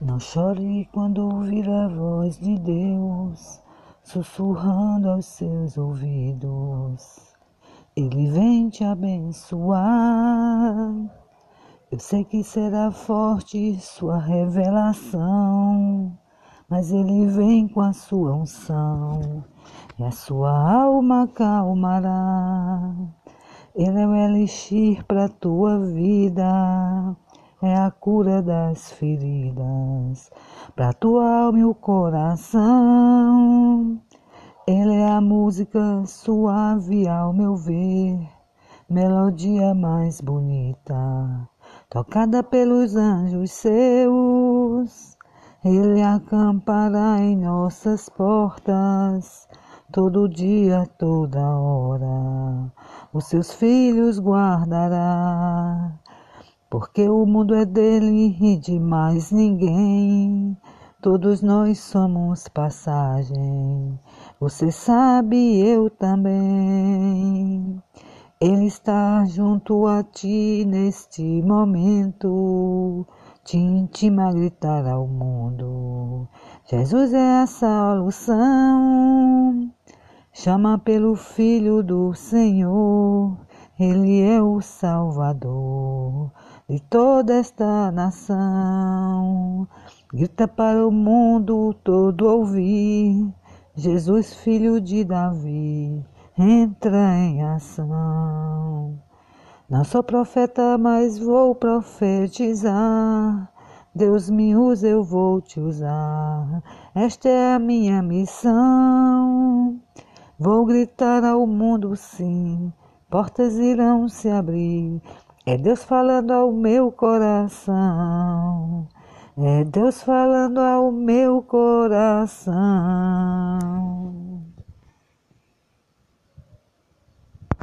Não chore quando ouvir a voz de Deus sussurrando aos seus ouvidos. Ele vem te abençoar. Eu sei que será forte sua revelação, mas ele vem com a sua unção e a sua alma calmará. Ele é o elixir para tua vida é a cura das feridas para tua alma e o coração. Ele é a música suave ao meu ver, melodia mais bonita, tocada pelos anjos seus. Ele acampará em nossas portas, todo dia, toda hora. Os seus filhos guardará porque o mundo é dele e de mais ninguém. Todos nós somos passagem, você sabe, eu também. Ele está junto a ti neste momento, te intima a gritar ao mundo. Jesus é a solução. Chama pelo Filho do Senhor, Ele é o Salvador de toda esta nação. Grita para o mundo todo ouvir, Jesus, filho de Davi, entra em ação. Não sou profeta, mas vou profetizar. Deus me usa, eu vou te usar. Esta é a minha missão. Vou gritar ao mundo sim, portas irão se abrir, é Deus falando ao meu coração. É Deus falando ao meu coração.